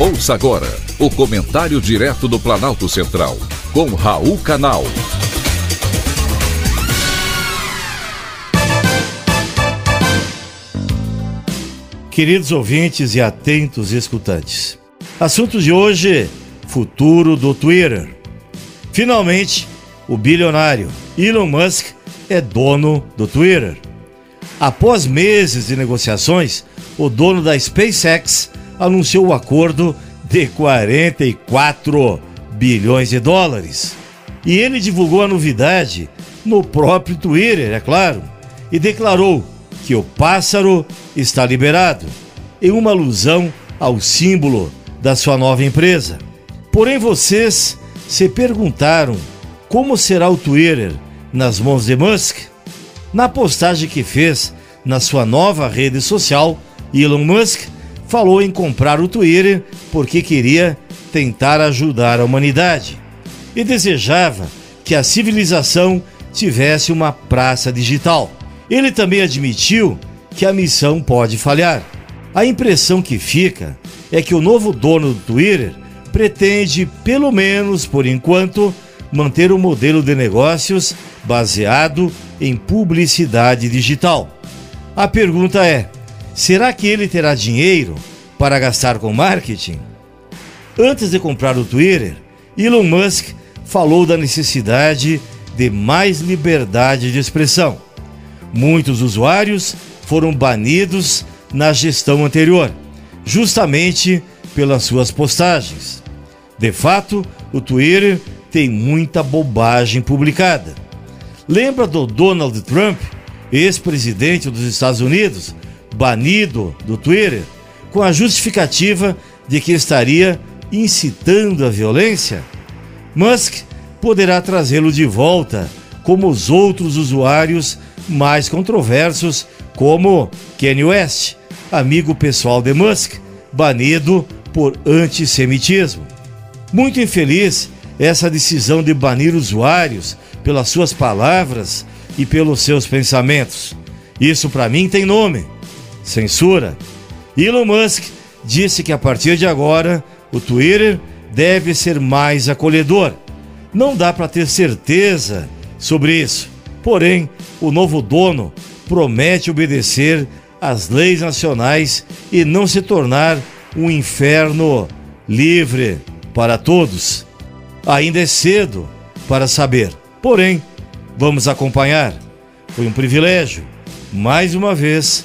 Ouça agora o comentário direto do Planalto Central, com Raul Canal. Queridos ouvintes e atentos escutantes, assunto de hoje: futuro do Twitter. Finalmente, o bilionário Elon Musk é dono do Twitter. Após meses de negociações, o dono da SpaceX anunciou o acordo de 44 bilhões de dólares. E ele divulgou a novidade no próprio Twitter, é claro, e declarou que o pássaro está liberado, em uma alusão ao símbolo da sua nova empresa. Porém, vocês se perguntaram como será o Twitter nas mãos de Musk? Na postagem que fez na sua nova rede social, Elon Musk falou em comprar o Twitter porque queria tentar ajudar a humanidade e desejava que a civilização tivesse uma praça digital. Ele também admitiu que a missão pode falhar. A impressão que fica é que o novo dono do Twitter pretende, pelo menos por enquanto, manter o modelo de negócios baseado em publicidade digital. A pergunta é: Será que ele terá dinheiro para gastar com marketing? Antes de comprar o Twitter, Elon Musk falou da necessidade de mais liberdade de expressão. Muitos usuários foram banidos na gestão anterior, justamente pelas suas postagens. De fato, o Twitter tem muita bobagem publicada. Lembra do Donald Trump, ex-presidente dos Estados Unidos, banido do Twitter com a justificativa de que estaria incitando a violência, Musk poderá trazê-lo de volta, como os outros usuários mais controversos, como Kanye West, amigo pessoal de Musk, banido por antissemitismo. Muito infeliz essa decisão de banir usuários pelas suas palavras e pelos seus pensamentos. Isso para mim tem nome censura. Elon Musk disse que a partir de agora o Twitter deve ser mais acolhedor. Não dá para ter certeza sobre isso. Porém, o novo dono promete obedecer às leis nacionais e não se tornar um inferno livre para todos. Ainda é cedo para saber. Porém, vamos acompanhar. Foi um privilégio, mais uma vez,